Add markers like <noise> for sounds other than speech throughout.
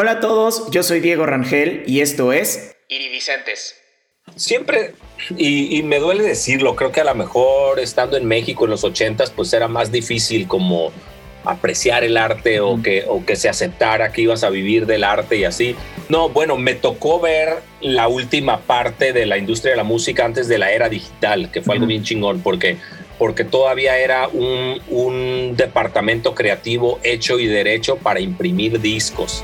Hola a todos, yo soy Diego Rangel y esto es Iridicentes. Siempre, y, me duele decirlo, creo que a lo mejor estando en México en los ochentas, pues era más difícil como apreciar el arte o que, o que se aceptara que ibas a vivir del arte y así. No, bueno, me tocó ver la última parte de la industria de la música antes de la era digital, que fue algo bien chingón, porque porque todavía era un, un, departamento creativo hecho y derecho para imprimir discos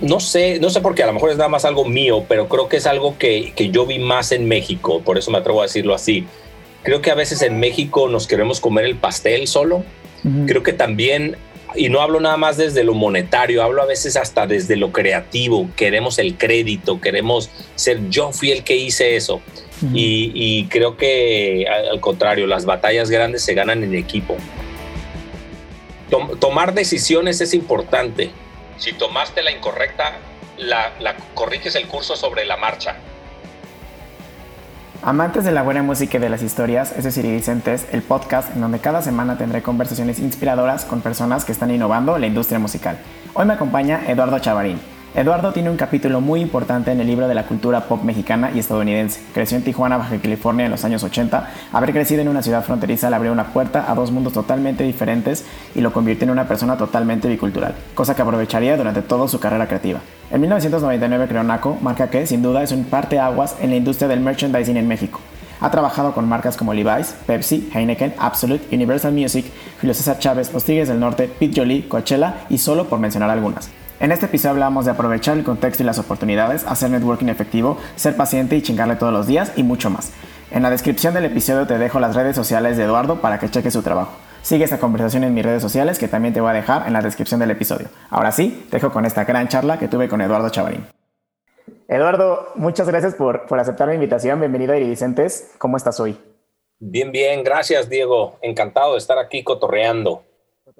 no sé, no sé por qué, a lo mejor es nada más algo mío, pero creo que es algo que, que yo vi más en México, por eso me atrevo a decirlo así. Creo que a veces en México nos queremos comer el pastel solo. Creo que también, y no hablo nada más desde lo monetario, hablo a veces hasta desde lo creativo. Queremos el crédito, queremos ser yo fui el que hice eso. y, y, creo que al contrario, las batallas grandes se ganan en equipo. tomar decisiones es importante si tomaste la incorrecta, la, corriges el curso sobre la marcha. Amantes de la buena música y de las historias, es decir, Iridicentes, el podcast en donde cada semana tendré conversaciones inspiradoras con personas que están innovando la industria musical. Hoy me acompaña Eduardo Chavarín, Eduardo tiene un capítulo muy importante en el libro de la cultura pop mexicana y estadounidense. Creció en Tijuana, Baja California en los años 80. Haber crecido en una ciudad fronteriza le abrió una puerta a dos mundos totalmente diferentes y lo convirtió en una persona totalmente bicultural, cosa que aprovecharía durante toda su carrera creativa. En 1999 creó marca que sin duda es un parteaguas en la industria del merchandising en México. Ha trabajado con marcas como Levi's, Pepsi, Heineken, Absolute, Universal Music, Julio Chávez, Los Tigres del Norte, Pete Jolie, Coachella y solo por mencionar algunas. En este episodio hablamos de aprovechar el contexto y las oportunidades, hacer networking efectivo, ser paciente y chingarle todos los días y mucho más. En la descripción del episodio te dejo las redes sociales de Eduardo para que cheques su trabajo. Sigue esta conversación en mis redes sociales que también te voy a dejar en la descripción del episodio. Ahora sí, te dejo con esta gran charla que tuve con Eduardo Chavarín. Eduardo, muchas gracias por, por aceptar la invitación. Bienvenido a Iridicentes. ¿Cómo estás hoy? Bien, bien. Gracias, Diego. Encantado de estar aquí cotorreando.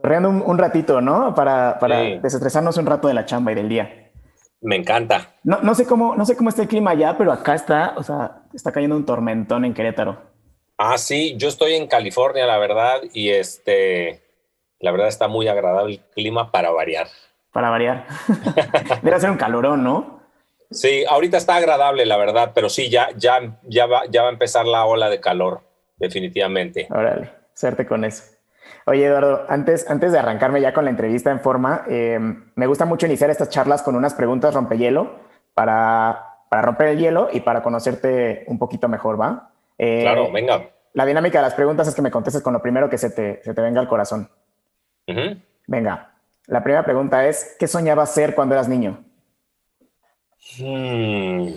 Corriendo un, ratito, ¿no? Para, para desestresarnos un rato de la chamba y del día. Me encanta. No, no, sé cómo, no sé cómo está el clima allá, pero acá está, o sea, está cayendo un tormentón en Querétaro. Ah, sí, yo estoy en California, la verdad, y este, la verdad está muy agradable el clima para variar. Para variar. <laughs> Debe ser un calorón, ¿no? Sí, ahorita está agradable, la verdad, pero sí, ya, ya, ya, va, ya va a empezar la ola de calor, definitivamente. Órale, suerte con eso. Oye, Eduardo, antes, antes de arrancarme ya con la entrevista en forma, eh, me gusta mucho iniciar estas charlas con unas preguntas rompehielo para, para romper el hielo y para conocerte un poquito mejor, ¿va? Eh, claro, venga. La dinámica de las preguntas es que me contestes con lo primero que se te, se te venga al corazón. Venga, la primera pregunta es, ¿qué soñabas ser cuando eras niño? Hmm.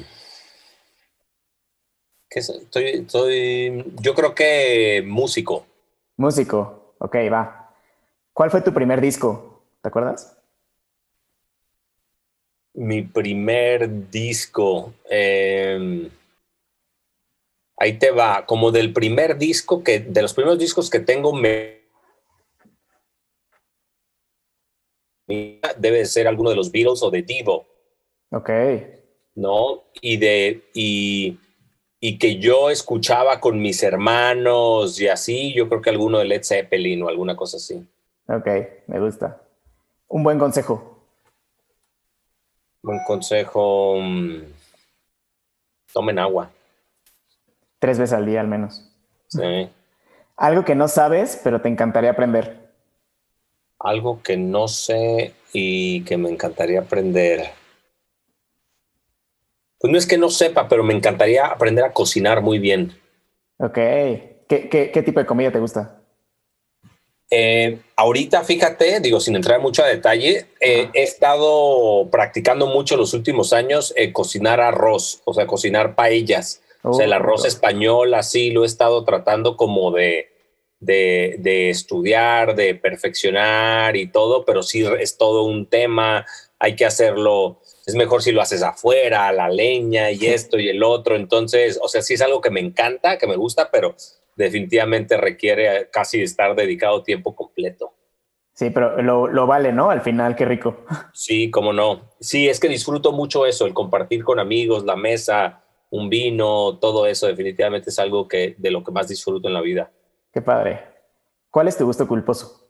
Estoy, estoy, yo creo que músico. Músico. Ok, va. ¿Cuál fue tu primer disco? ¿Te acuerdas? Mi primer disco. Em, ahí te va. Como del primer disco que, de los primeros discos que tengo, me debe ser alguno de los Beatles o de Divo. Ok. ¿No? Y de. Y y que yo escuchaba con mis hermanos y así, yo creo que alguno de Led Zeppelin o alguna cosa así. Ok, me gusta. Un buen consejo. Buen consejo. Mm, tomen agua. Tres veces al día al menos. Sí. Algo que no sabes, pero te encantaría aprender. Algo que no sé y que me encantaría aprender. Pues no es que no sepa, pero me encantaría aprender a cocinar muy bien. Ok. ¿Qué, tipo de comida te gusta? Eh, ahorita, fíjate, digo, sin entrar mucho a detalle, eh, he estado practicando mucho los últimos años eh, cocinar arroz, o sea, cocinar paellas. o sea, el oh, arroz español, así lo he estado tratando como de, de, de, estudiar, de perfeccionar y todo, pero sí es todo un tema. Hay que hacerlo es mejor si lo haces afuera, la leña y esto y el otro. Entonces, o sea, sí es algo que me encanta, que me gusta, pero definitivamente requiere casi estar dedicado tiempo completo. Sí, pero lo, vale, ¿no? Al final, qué rico. Sí, cómo no. Sí, es que disfruto mucho eso, el compartir con amigos, la mesa, un vino, todo eso definitivamente es algo que de lo que más disfruto en la vida. Qué padre. ¿Cuál es tu gusto culposo?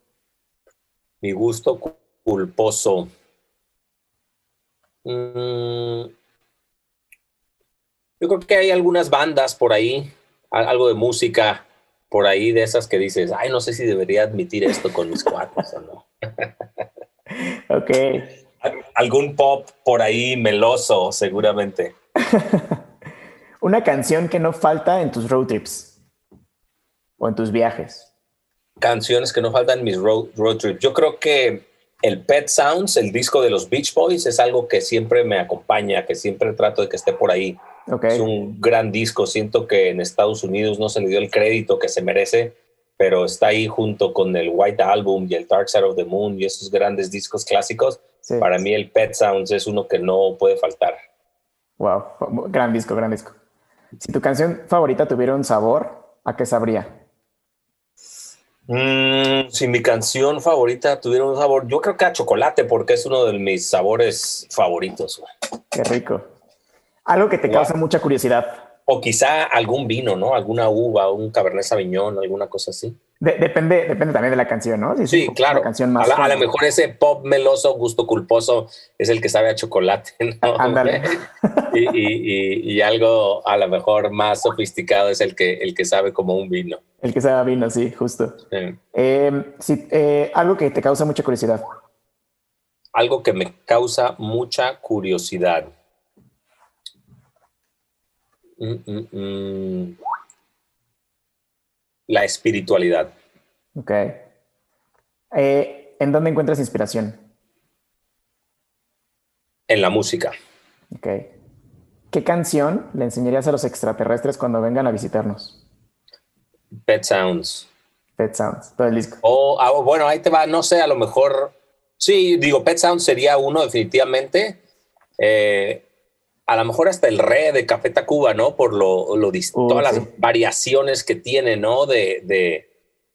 Mi gusto culposo. Mm, yo creo que hay algunas bandas por ahí, algo de música por ahí de esas que dices, ay, no sé si debería admitir esto con mis cuates o no. <laughs> ok. Algún pop por ahí meloso, seguramente. <laughs> Una canción que no falta en tus road trips o en tus viajes. Canciones que no faltan en mis road, road trips. Yo creo que el Pet Sounds, el disco de los Beach Boys, es algo que siempre me acompaña, que siempre trato de que esté por ahí. Es un gran disco. Siento que en Estados Unidos no se le dio el crédito que se merece, pero está ahí junto con el White Album y el Dark Side of the Moon y esos grandes discos clásicos. Para mí el Pet Sounds es uno que no puede faltar. Wow, gran disco, gran disco. Si tu canción favorita tuviera un sabor, ¿a qué sabría? Mm, si mi canción favorita tuviera un sabor, yo creo que a chocolate, porque es uno de mis sabores favoritos. Qué rico. Algo que te causa mucha curiosidad. O quizá algún vino, ¿no? Alguna uva, un Cabernet Sauvignon, alguna cosa así. depende, depende también de la canción, ¿no? sí, claro. Canción más a, lo mejor ese pop meloso, gusto culposo, es el que sabe a chocolate, <laughs> ¿no? Ándale. <laughs> y, algo a lo mejor más sofisticado es el que, el que sabe como un vino. El que sabe vino, sí, justo. Em, eh, algo que te causa mucha curiosidad. Algo que me causa mucha curiosidad. Mm, mm, mm. La espiritualidad. Ok. Eh, ¿En dónde encuentras inspiración? En la música. Ok. ¿Qué canción le enseñarías a los extraterrestres cuando vengan a visitarnos? Pet Sounds. Pet Sounds, todo el disco. O, ah, bueno, ahí te va, no sé, a lo mejor. Sí, digo, Pet Sounds sería uno, definitivamente. Eh, a lo mejor hasta el re de Café Tacuba, ¿no? Por lo, lo todas las variaciones que tiene, ¿no? De, de,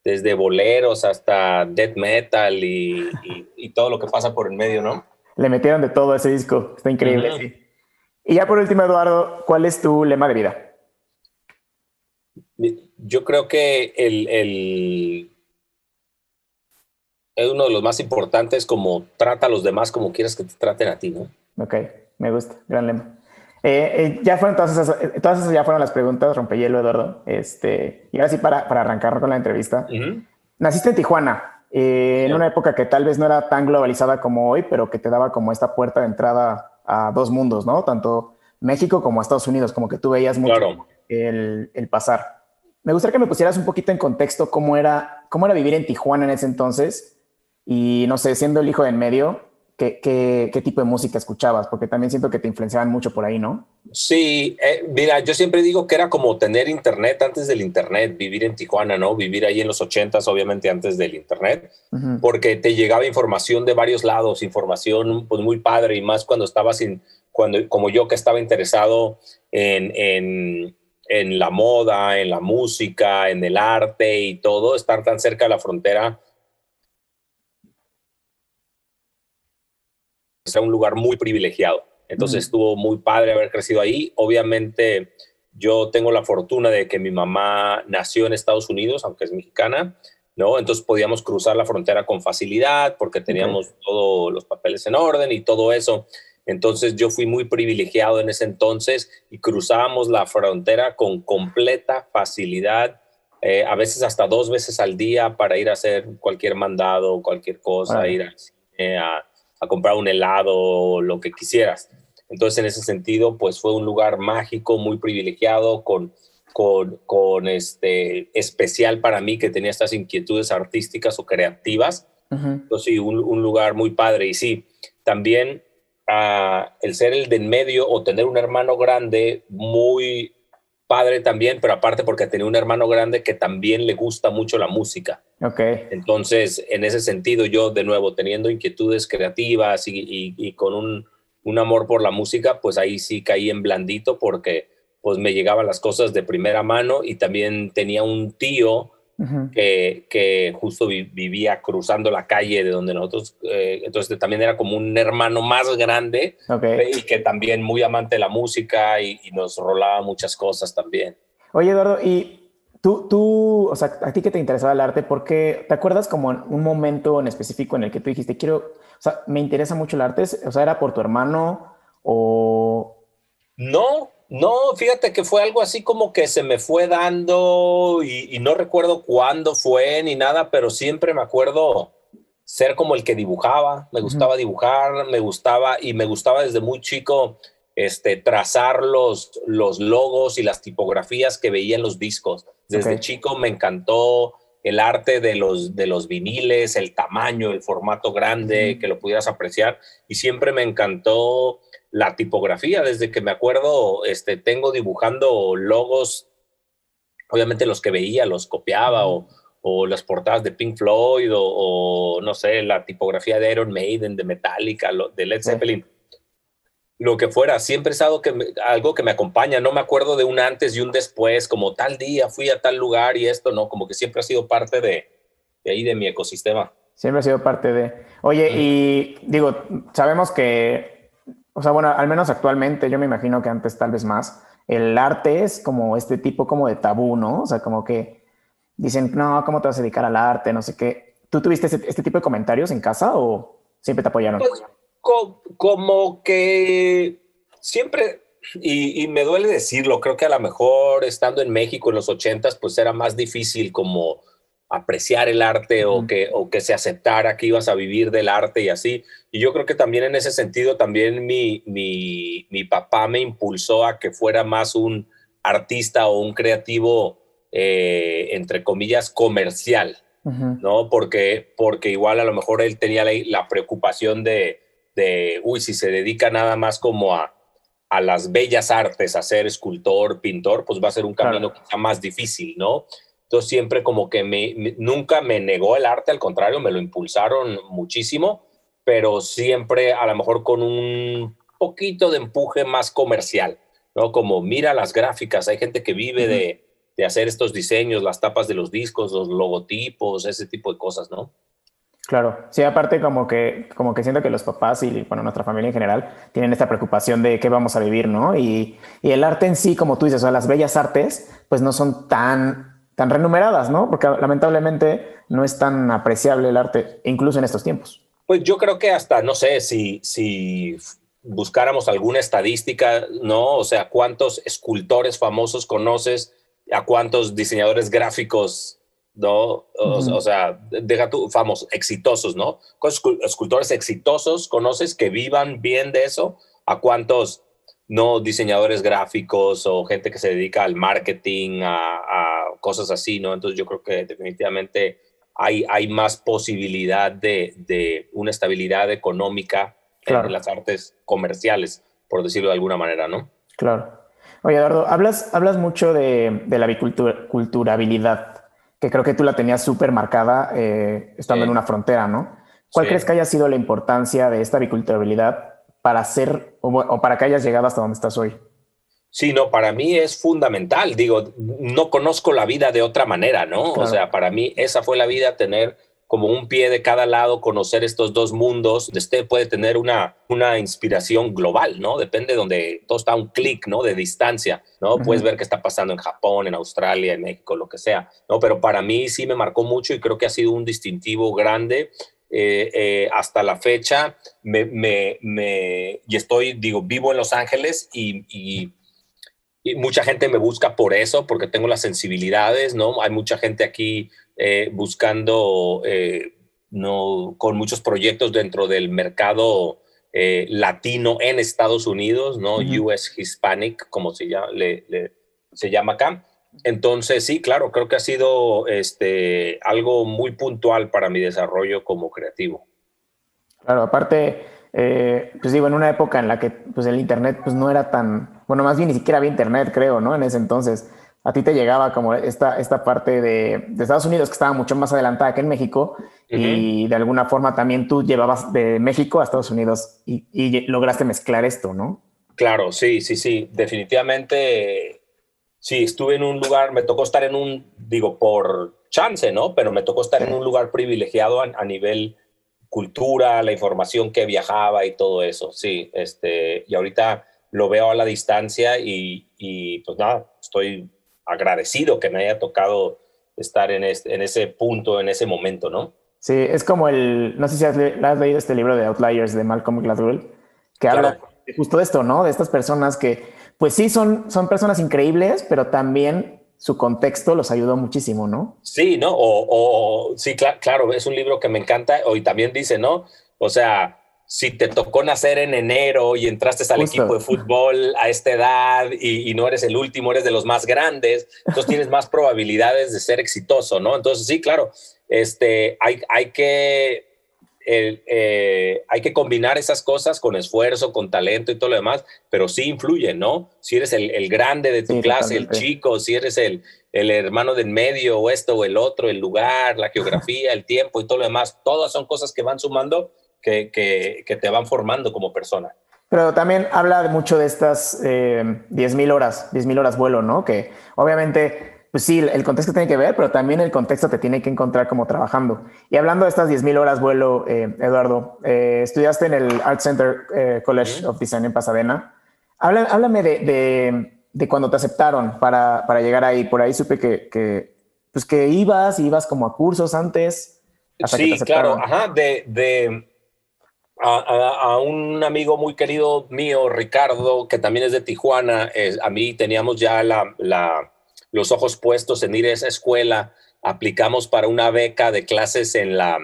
desde boleros hasta death metal y, y, todo lo que pasa por el medio, ¿no? Le metieron de todo a ese disco, está increíble, sí. Y ya por último, Eduardo, ¿cuál es tu lema de vida? Yo creo que el, el es uno de los más importantes como trata a los demás como quieras que te traten a ti, ¿no? Ok, me gusta, gran lema. Eh, eh, ya fueron todas esas, eh, todas esas ya fueron las preguntas, rompehielo, Eduardo. Este, y ahora sí, para, para arrancar con la entrevista. Naciste en Tijuana, en una época que tal vez no era tan globalizada como hoy, pero que te daba como esta puerta de entrada a dos mundos, ¿no? Tanto México como Estados Unidos, como que tú veías mucho el, el, pasar. Me gustaría que me pusieras un poquito en contexto cómo era, cómo era vivir en Tijuana en ese entonces y, no sé, siendo el hijo de en medio, ¿Qué, tipo de música escuchabas? Porque también siento que te influenciaban mucho por ahí, ¿no? Sí, eh, mira, yo siempre digo que era como tener internet antes del internet, vivir en Tijuana, ¿no? Vivir ahí en los ochentas, obviamente antes del internet, porque te llegaba información de varios lados, información pues muy padre y más cuando estabas sin, cuando, como yo que estaba interesado en, en, en la moda, en la música, en el arte y todo, estar tan cerca de la frontera era un lugar muy privilegiado. Entonces estuvo muy padre haber crecido ahí. Obviamente yo tengo la fortuna de que mi mamá nació en Estados Unidos, aunque es mexicana, ¿no? Entonces podíamos cruzar la frontera con facilidad porque teníamos todos los papeles en orden y todo eso. Entonces yo fui muy privilegiado en ese entonces y cruzábamos la frontera con completa facilidad, eh, a veces hasta dos veces al día para ir a hacer cualquier mandado, cualquier cosa, ir a a comprar un helado lo que quisieras. Entonces, en ese sentido, pues fue un lugar mágico, muy privilegiado, con, con, con este, especial para mí que tenía estas inquietudes artísticas o creativas. Entonces, sí, un, un, lugar muy padre. Y sí, también uh, el ser el de en medio o tener un hermano grande muy padre también, pero aparte porque tenía un hermano grande que también le gusta mucho la música. Ok. Entonces, en ese sentido, yo de nuevo, teniendo inquietudes creativas y, con un, un, amor por la música, pues ahí sí caí en blandito porque pues me llegaban las cosas de primera mano y también tenía un tío que, que, justo vivía cruzando la calle de donde nosotros, eh, entonces también era como un hermano más grande y que también muy amante de la música y, nos rolaba muchas cosas también. Oye, Eduardo, y tú, tú, o sea, a ti que te interesaba el arte, ¿por qué te acuerdas como un momento en específico en el que tú dijiste, quiero, o sea, me interesa mucho el arte? O sea, ¿era por tu hermano o... No, no, fíjate que fue algo así como que se me fue dando y, no recuerdo cuándo fue ni nada, pero siempre me acuerdo ser como el que dibujaba, me gustaba dibujar, me gustaba y me gustaba desde muy chico este, trazar los, los logos y las tipografías que veía en los discos. Desde chico me encantó el arte de los, de los viniles, el tamaño, el formato grande, que lo pudieras apreciar y siempre me encantó la tipografía, desde que me acuerdo, este, tengo dibujando logos, obviamente los que veía, los copiaba o, las portadas de Pink Floyd o, no sé, la tipografía de Iron Maiden, de Metallica, de Led Zeppelin. Lo que fuera, siempre es algo que, me, algo que me acompaña, no me acuerdo de un antes y un después, como tal día fui a tal lugar y esto, no, como que siempre ha sido parte de, de ahí, de mi ecosistema. Siempre ha sido parte de. Oye, y digo, sabemos que o sea, bueno, al menos actualmente, yo me imagino que antes tal vez más, el arte es como este tipo como de tabú, ¿no? O sea, como que dicen, no, ¿cómo te vas a dedicar al arte? No sé qué. ¿Tú tuviste este, tipo de comentarios en casa o siempre te apoyaron? Pues, como que siempre, y, y, me duele decirlo, creo que a lo mejor estando en México en los ochentas, pues era más difícil como apreciar el arte o, que, o que se aceptara que ibas a vivir del arte y así. Y yo creo que también en ese sentido, también mi, mi, mi papá me impulsó a que fuera más un artista o un creativo, eh, entre comillas, comercial, ¿no? Porque, porque igual a lo mejor él tenía la, preocupación de, de, uy, si se dedica nada más como a, a las bellas artes, a ser escultor, pintor, pues va a ser un camino quizá más difícil, ¿no? Entonces siempre como que me, nunca me negó el arte, al contrario, me lo impulsaron muchísimo, pero siempre a lo mejor con un poquito de empuje más comercial, ¿no? Como mira las gráficas, hay gente que vive de, de hacer estos diseños, las tapas de los discos, los logotipos, ese tipo de cosas, ¿no? Claro, sí, aparte como que, como que siento que los papás y bueno, nuestra familia en general tienen esta preocupación de qué vamos a vivir, ¿no? Y, y el arte en sí, como tú dices, o sea, las bellas artes, pues no son tan tan renumeradas, ¿no? Porque lamentablemente no es tan apreciable el arte, incluso en estos tiempos. Pues yo creo que hasta, no sé, si, si buscáramos alguna estadística, ¿no? O sea, ¿cuántos escultores famosos conoces? ¿A cuántos diseñadores gráficos, ¿no? O, sea, deja tú, famosos, exitosos, ¿no? ¿Cuántos escultores exitosos conoces que vivan bien de eso? ¿A cuántos no diseñadores gráficos o gente que se dedica al marketing, a, cosas así, ¿no? Entonces yo creo que definitivamente hay, hay más posibilidad de, una estabilidad económica en las artes comerciales, por decirlo de alguna manera, ¿no? Claro. Oye, Eduardo, hablas, hablas mucho de, la biculturabilidad, que creo que tú la tenías súper marcada eh, estando en una frontera, ¿no? ¿Cuál crees que haya sido la importancia de esta biculturabilidad para hacer o, para que hayas llegado hasta donde estás hoy? Sí, no, para mí es fundamental. Digo, no conozco la vida de otra manera, ¿no? O sea, para mí esa fue la vida, tener como un pie de cada lado, conocer estos dos mundos. Usted puede tener una, una inspiración global, ¿no? Depende de donde todo está un clic, ¿no? De distancia, ¿no? Puedes ver qué está pasando en Japón, en Australia, en México, lo que sea, ¿no? Pero para mí sí me marcó mucho y creo que ha sido un distintivo grande eh, eh, hasta la fecha me, me, me, y estoy, digo, vivo en Los Ángeles y, y, mucha gente me busca por eso, porque tengo las sensibilidades, ¿no? Hay mucha gente aquí eh, buscando, no, con muchos proyectos dentro del mercado latino en Estados Unidos, ¿no? US Hispanic, como se llama, se llama acá. Entonces, sí, claro, creo que ha sido este, algo muy puntual para mi desarrollo como creativo. Claro, aparte, eh, pues digo, en una época en la que pues, el Internet pues, no era tan, bueno, más bien ni siquiera había Internet, creo, ¿no? En ese entonces, a ti te llegaba como esta, esta parte de, Estados Unidos que estaba mucho más adelantada que en México y de alguna forma también tú llevabas de México a Estados Unidos y, y lograste mezclar esto, ¿no? Claro, sí, sí, sí, definitivamente sí, estuve en un lugar, me tocó estar en un, digo, por chance, ¿no? Pero me tocó estar en un lugar privilegiado a, nivel cultura, la información que viajaba y todo eso, sí, este, y ahorita lo veo a la distancia y, y pues nada, estoy agradecido que me haya tocado estar en, este, en ese punto, en ese momento, ¿no? Sí, es como el, no sé si has, leído este libro de Outliers de Malcolm Gladwell, que habla justo esto, ¿no? De estas personas que, pues sí, son, son personas increíbles, pero también su contexto los ayudó muchísimo, ¿no? Sí, ¿no? O, sí, claro, es un libro que me encanta. Hoy también dice, ¿no? O sea, si te tocó nacer en enero y entraste al equipo de fútbol a esta edad y, no eres el último, eres de los más grandes, entonces tienes más probabilidades de ser exitoso, ¿no? Entonces, sí, claro, este, hay, hay que eh, hay que combinar esas cosas con esfuerzo, con talento y todo lo demás, pero sí influye, ¿no? Si eres el, grande de tu clase, el chico, si eres el, el hermano del medio o esto o el otro, el lugar, la geografía, el tiempo y todo lo demás, todas son cosas que van sumando, que, que, te van formando como persona. Pero también habla mucho de estas eh, 10.000 horas, 10.000 horas vuelo, ¿no? Que obviamente pues sí, el contexto tiene que ver, pero también el contexto te tiene que encontrar como trabajando. Y hablando de estas 10.000 horas vuelo, eh, Eduardo, eh, estudiaste en el Art Center eh, College of Design en Pasadena. Háblame, de, cuando te aceptaron para, llegar ahí. Por ahí supe que, pues que ibas, ibas como a cursos antes. sí, claro, ajá, de, a, un amigo muy querido mío, Ricardo, que también es de Tijuana, a mí teníamos ya la los ojos puestos en ir a esa escuela. Aplicamos para una beca de clases en la,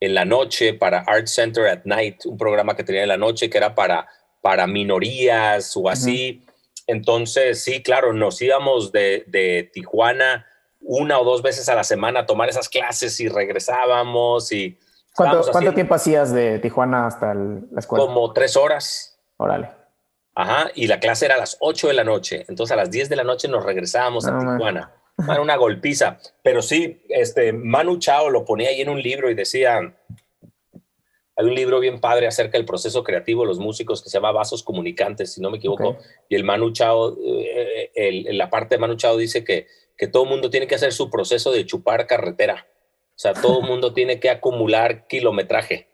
en la noche para Art Center at Night, un programa que tenía en la noche que era para, para minorías o así. Entonces, sí, claro, nos íbamos de, de, Tijuana una o dos veces a la semana a tomar esas clases y regresábamos. y ¿Cuánto, ¿cuánto tiempo hacías de Tijuana hasta la escuela? Como tres horas. Órale. Ajá, y la clase era a las 8 de la noche. Entonces a las 10 de la noche nos regresábamos a Tijuana. Era una golpiza. Pero sí, este, Manu Chao lo ponía ahí en un libro y decía, hay un libro bien padre acerca del proceso creativo de los músicos que se llama Vasos Comunicantes, si no me equivoco. Y el Manu Chao, eh, el, la parte de Manu Chao dice que, que todo mundo tiene que hacer su proceso de chupar carretera. O sea, todo el <laughs> mundo tiene que acumular kilometraje,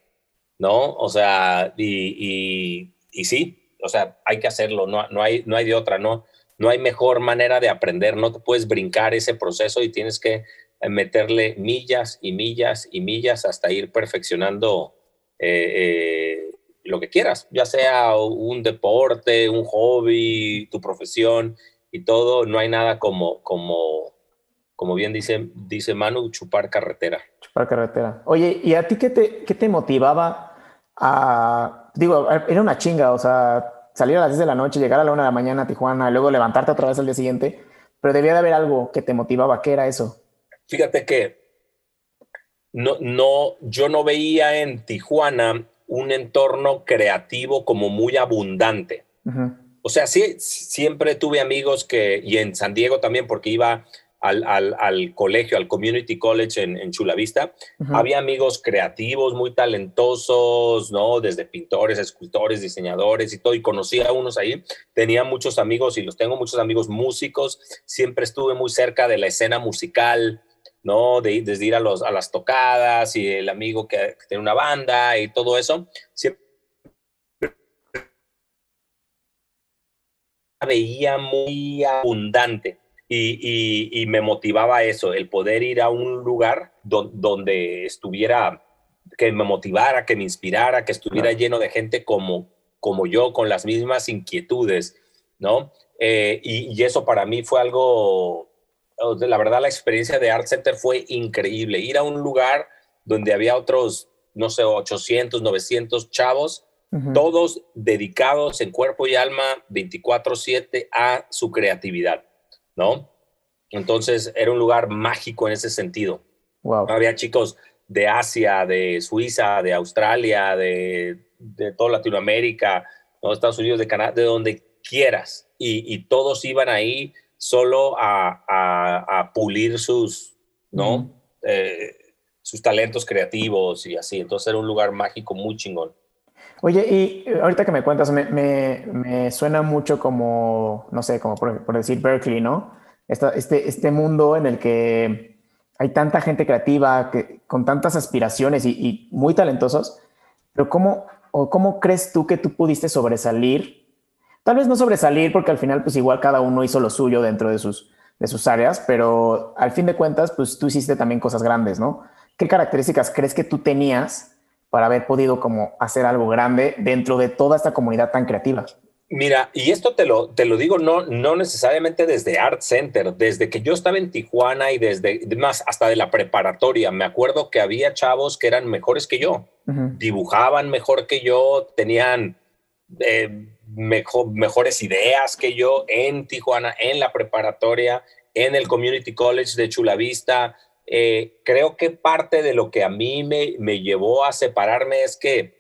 ¿no? O sea, y, y, y sí, o sea, hay que hacerlo, no, no, hay, no hay de otra, no, no hay mejor manera de aprender, no te puedes brincar ese proceso y tienes que eh, meterle millas y millas y millas hasta ir perfeccionando eh, eh, lo que quieras, ya sea un deporte, un hobby, tu profesión y todo, no hay nada como, como, como bien dice, dice Manu, chupar carretera. Chupar carretera. Oye, ¿y a ti qué te, qué te motivaba a, digo, era una chinga, o sea, salir a las 10 de la noche, llegar a la 1 de la mañana a Tijuana, y luego levantarte otra vez al día siguiente, pero debía de haber algo que te motivaba, ¿qué era eso? Fíjate que no, no, yo no veía en Tijuana un entorno creativo como muy abundante. O sea, sí, siempre tuve amigos que, y en San Diego también, porque iba al, colegio, al Community College en, en Chula Vista. Había amigos creativos, muy talentosos, ¿no? Desde pintores, escultores, diseñadores y todo, y conocí a unos ahí. Tenía muchos amigos y los tengo muchos amigos músicos. Siempre estuve muy cerca de la escena musical, ¿no? De, desde ir a, los, a las tocadas y el amigo que, que tiene una banda y todo eso. Siempre veía muy abundante y, me motivaba eso, el poder ir a un lugar donde estuviera, que me motivara, que me inspirara, que estuviera lleno de gente como, como yo, con las mismas inquietudes, ¿no? Eh, y, eso para mí fue algo, la verdad la experiencia de Art Center fue increíble, ir a un lugar donde había otros, no sé, 800, 900 chavos, todos dedicados en cuerpo y alma 24/7 a su creatividad. ¿No? Entonces era un lugar mágico en ese sentido. Había chicos de Asia, de Suiza, de Australia, de, toda Latinoamérica, de Estados Unidos, de Canadá, de donde quieras. Y, todos iban ahí solo a, pulir sus, ¿no? Eh, sus talentos creativos y así. Entonces era un lugar mágico muy chingón. Oye, y ahorita que me cuentas, me, suena mucho como, no sé, como por, decir Berkeley, ¿no? este, este mundo en el que hay tanta gente creativa, que, con tantas aspiraciones y, muy talentosos, pero ¿cómo, o ¿cómo crees tú que tú pudiste sobresalir? Tal vez no sobresalir porque al final pues igual cada uno hizo lo suyo dentro de sus, de sus áreas, pero al fin de cuentas pues tú hiciste también cosas grandes, ¿no? ¿Qué características crees que tú tenías para haber podido como hacer algo grande dentro de toda esta comunidad tan creativa? Mira, y esto te lo, te lo digo no, no necesariamente desde Art Center, desde que yo estaba en Tijuana y desde más hasta de la preparatoria. Me acuerdo que había chavos que eran mejores que yo, dibujaban mejor que yo, tenían eh, mejor, mejores ideas que yo en Tijuana, en la preparatoria, en el Community College de Chula Vista. Eh, creo que parte de lo que a mí me, me llevó a separarme es que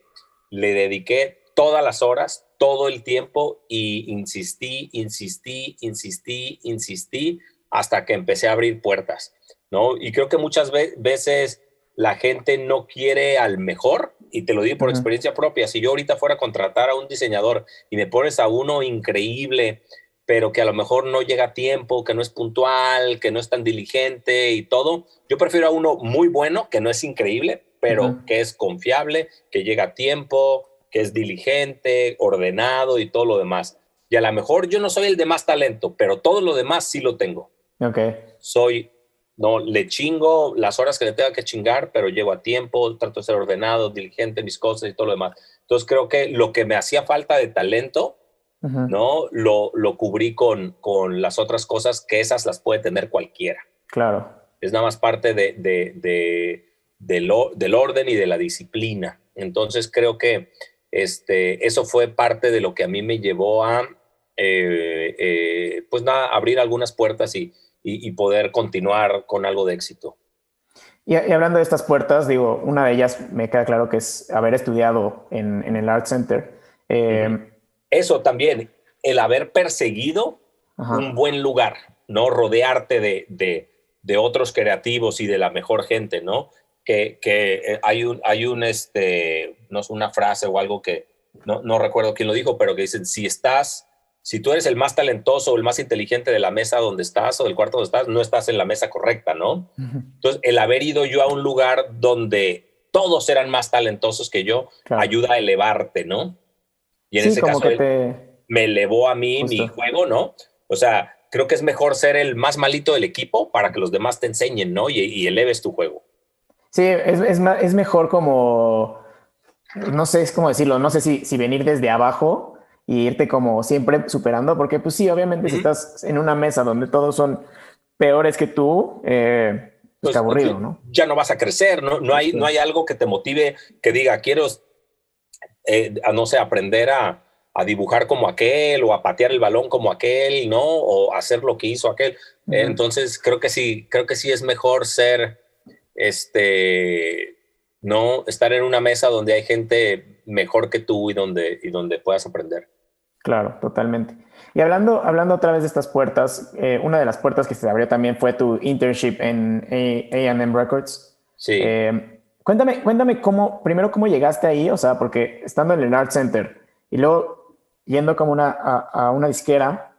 le dediqué todas las horas, todo el tiempo y insistí, insistí, insistí, insistí hasta que empecé a abrir puertas, ¿no? Y creo que muchas veces la gente no quiere al mejor, y te lo digo por experiencia propia, si yo ahorita fuera a contratar a un diseñador y me pones a uno increíble, pero que a lo mejor no llega a tiempo, que no es puntual, que no es tan diligente y todo, yo prefiero a uno muy bueno, que no es increíble, pero que es confiable, que llega a tiempo, que es diligente, ordenado y todo lo demás. Y a lo mejor yo no soy el de más talento, pero todo lo demás sí lo tengo. Ok. Soy, no, le chingo las horas que le tenga que chingar, pero llego a tiempo, trato de ser ordenado, diligente, mis cosas y todo lo demás. Entonces creo que lo que me hacía falta de talento, ¿no? Lo, lo cubrí con, con las otras cosas que esas las puede tener cualquiera. Claro. Es nada más parte de, de, de, del orden y de la disciplina. Entonces creo que este, eso fue parte de lo que a mí me llevó a, eh, eh, pues nada, abrir algunas puertas y, poder continuar con algo de éxito. Y, hablando de estas puertas, digo, una de ellas me queda claro que es haber estudiado en, el Art Center. Eh, eso también, el haber perseguido un buen lugar, ¿no? Rodearte de, de, otros creativos y de la mejor gente, ¿no? que, eh, hay un, hay un, este, no es una frase o algo que no, no recuerdo quién lo dijo, pero que dicen, si estás, si tú eres el más talentoso o el más inteligente de la mesa donde estás o del cuarto donde estás, no estás en la mesa correcta, ¿no? Entonces, el haber ido yo a un lugar donde todos eran más talentosos que yo, ayuda a elevarte, ¿no? Y en ese caso, me elevó a mí mi juego, ¿no? O sea, creo que es mejor ser el más malito del equipo para que los demás te enseñen, ¿no? Y, y eleves tu juego. Sí, es, es, es, mejor como, no sé, es como decirlo, no sé si, si venir desde abajo y irte como siempre superando, porque pues sí, obviamente si estás en una mesa donde todos son peores que tú, eh, pues, pues aburrido, ¿no? Ya no vas a crecer, ¿no? No hay, no hay algo que te motive que diga, quiero, eh, no sé, aprender a, a, dibujar como aquel o a patear el balón como aquel, ¿no? O hacer lo que hizo aquel. Entonces, creo que sí, creo que sí es mejor ser este, no estar en una mesa donde hay gente mejor que tú y donde, y donde puedas aprender. Claro, totalmente. Y hablando, hablando otra vez de estas puertas, eh, una de las puertas que se abrió también fue tu internship en AM Records. Sí. Eh, cuéntame, cuéntame cómo, primero cómo llegaste ahí, o sea, porque estando en el Art Center y luego yendo como una, a, una disquera,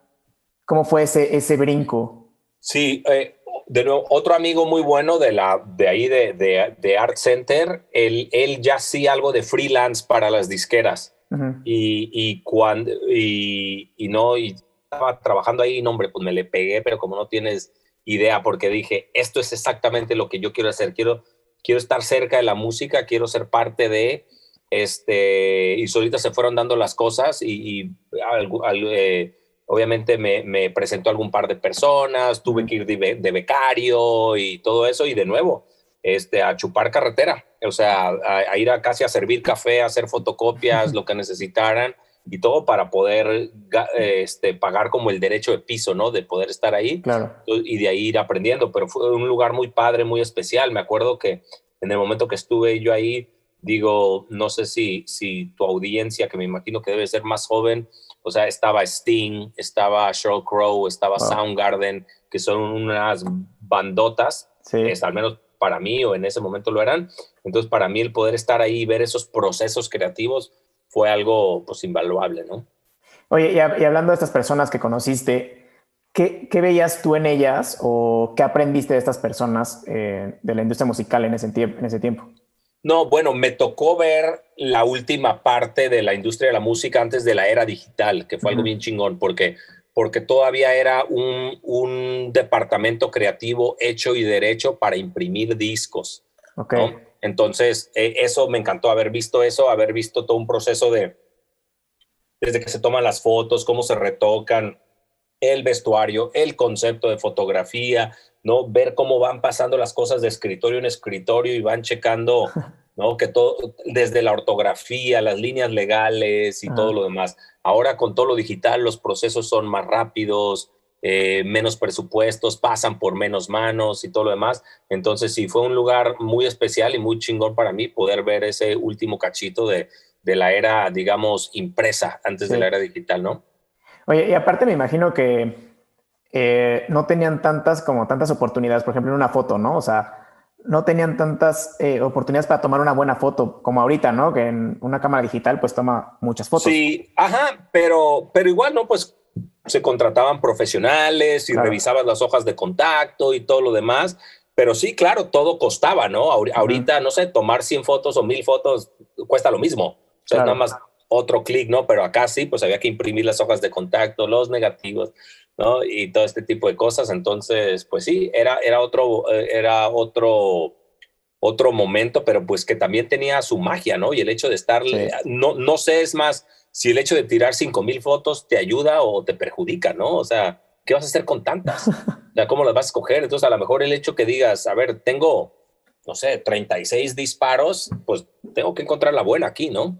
¿cómo fue ese, ese brinco? Sí, eh, de nuevo, otro amigo muy bueno de, la, de ahí de, de, Art Center, él, él, ya hacía algo de freelance para las disqueras. y, y, cuando, y, y, no, y estaba trabajando ahí, no, hombre, pues me le pegué, pero como no tienes idea, porque dije, esto es exactamente lo que yo quiero hacer, quiero, quiero estar cerca de la música, quiero ser parte de, este, y solitas se fueron dando las cosas y, y eh, Obviamente me, presentó algún par de personas, tuve que ir de, becario y todo eso, y de nuevo, este, a chupar carretera, o sea, a, ir a casi a servir café, a hacer fotocopias, <laughs> lo que necesitaran, y todo para poder este, pagar como el derecho de piso, ¿no? De poder estar ahí y de ahí ir aprendiendo, pero fue un lugar muy padre, muy especial. Me acuerdo que en el momento que estuve yo ahí, digo, no sé si, si tu audiencia, que me imagino que debe ser más joven, o sea, estaba Sting, estaba Sheryl Crow, estaba Soundgarden, que son unas bandotas, al menos para mí o en ese momento lo eran. Entonces, para mí el poder estar ahí y ver esos procesos creativos fue algo pues invaluable, ¿no? Oye, y, hablando de estas personas que conociste, ¿qué, veías tú en ellas o qué aprendiste de estas personas eh, de la industria musical en ese, en ese tiempo? No, bueno, me tocó ver la última parte de la industria de la música antes de la era digital, que fue algo bien chingón, porque, porque todavía era un, un, departamento creativo hecho y derecho para imprimir discos. Entonces, eh, eso me encantó, haber visto eso, haber visto todo un proceso de, desde que se toman las fotos, cómo se retocan, el vestuario, el concepto de fotografía, ¿no? Ver cómo van pasando las cosas de escritorio en escritorio y van checando, <laughs> ¿no? Que todo, desde la ortografía, las líneas legales y todo lo demás. Ahora con todo lo digital, los procesos son más rápidos, eh, menos presupuestos, pasan por menos manos y todo lo demás. Entonces sí, fue un lugar muy especial y muy chingón para mí poder ver ese último cachito de, de la era, digamos, impresa antes de la era digital, ¿no? Oye, y aparte me imagino que eh, no tenían tantas como tantas oportunidades, por ejemplo, en una foto, ¿no? O sea, no tenían tantas eh, oportunidades para tomar una buena foto como ahorita, ¿no? Que en una cámara digital pues toma muchas fotos. Sí, ajá, pero, pero igual, ¿no? Pues se contrataban profesionales y revisaban las hojas de contacto y todo lo demás. Pero sí, claro, todo costaba, ¿no? Ahorita, no sé, tomar 100 fotos o 1000 fotos cuesta lo mismo. O sea, nada más otro clic, ¿no? Pero acá sí, pues había que imprimir las hojas de contacto, los negativos, ¿no? Y todo este tipo de cosas. Entonces, pues sí, era, era otro, eh, era otro, otro momento, pero pues que también tenía su magia, ¿no? Y el hecho de estar, no, no sé, es más, si el hecho de tirar 5000 fotos te ayuda o te perjudica, ¿no? O sea, ¿qué vas a hacer con tantas? ¿cómo las vas a escoger? Entonces, a lo mejor el hecho que digas, a ver, tengo, no sé, 36 disparos, pues tengo que encontrar la buena aquí, ¿no?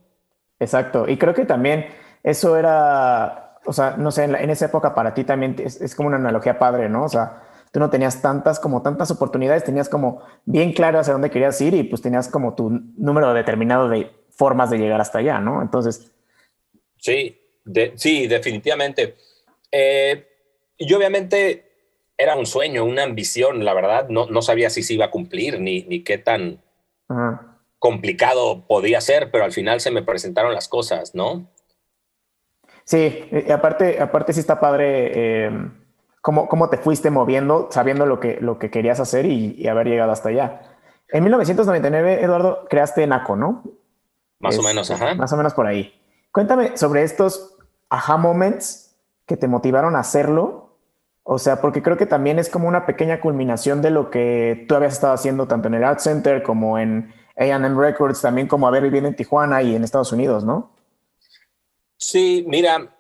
Exacto. Y creo que también eso era, o sea, no sé, en, esa época para ti también es, como una analogía padre, ¿no? O sea, tú no tenías tantas, como tantas oportunidades, tenías como bien claro hacia dónde querías ir y pues tenías como tu número determinado de formas de llegar hasta allá, ¿no? Entonces, Sí, sí, definitivamente. Eh, y obviamente era un sueño, una ambición, la verdad, no, no sabía si se iba a cumplir ni, ni qué tan complicado podía ser, pero al final se me presentaron las cosas, ¿no? Sí, y aparte, aparte sí está padre em, cómo, cómo, te fuiste moviendo, sabiendo lo que, lo que querías hacer y, haber llegado hasta allá. En 1999, Eduardo, creaste NACO, ¿no? Más o menos, ajá. Más o menos por ahí. Cuéntame sobre estos aha moments que te motivaron a hacerlo. O sea, porque creo que también es como una pequeña culminación de lo que tú habías estado haciendo tanto en el Art Center como en AM Records, también como haber vivido en Tijuana y en Estados Unidos, ¿no? Sí, mira,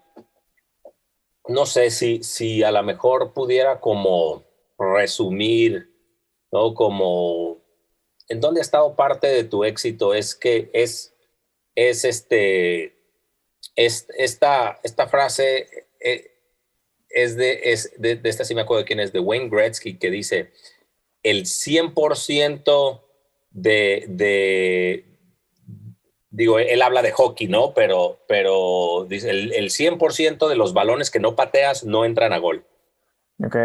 no sé si, si a lo mejor pudiera como resumir, ¿no? Como en dónde ha estado parte de tu éxito es que es, es este, esta, esta frase eh, es, de, es de, esta sí me acuerdo de quién es, de Wayne Gretzky, que dice, el 100% de, de, digo, él habla de hockey, ¿no? Pero, pero dice, el, el 100% de los balones que no pateas no entran a gol. Ok.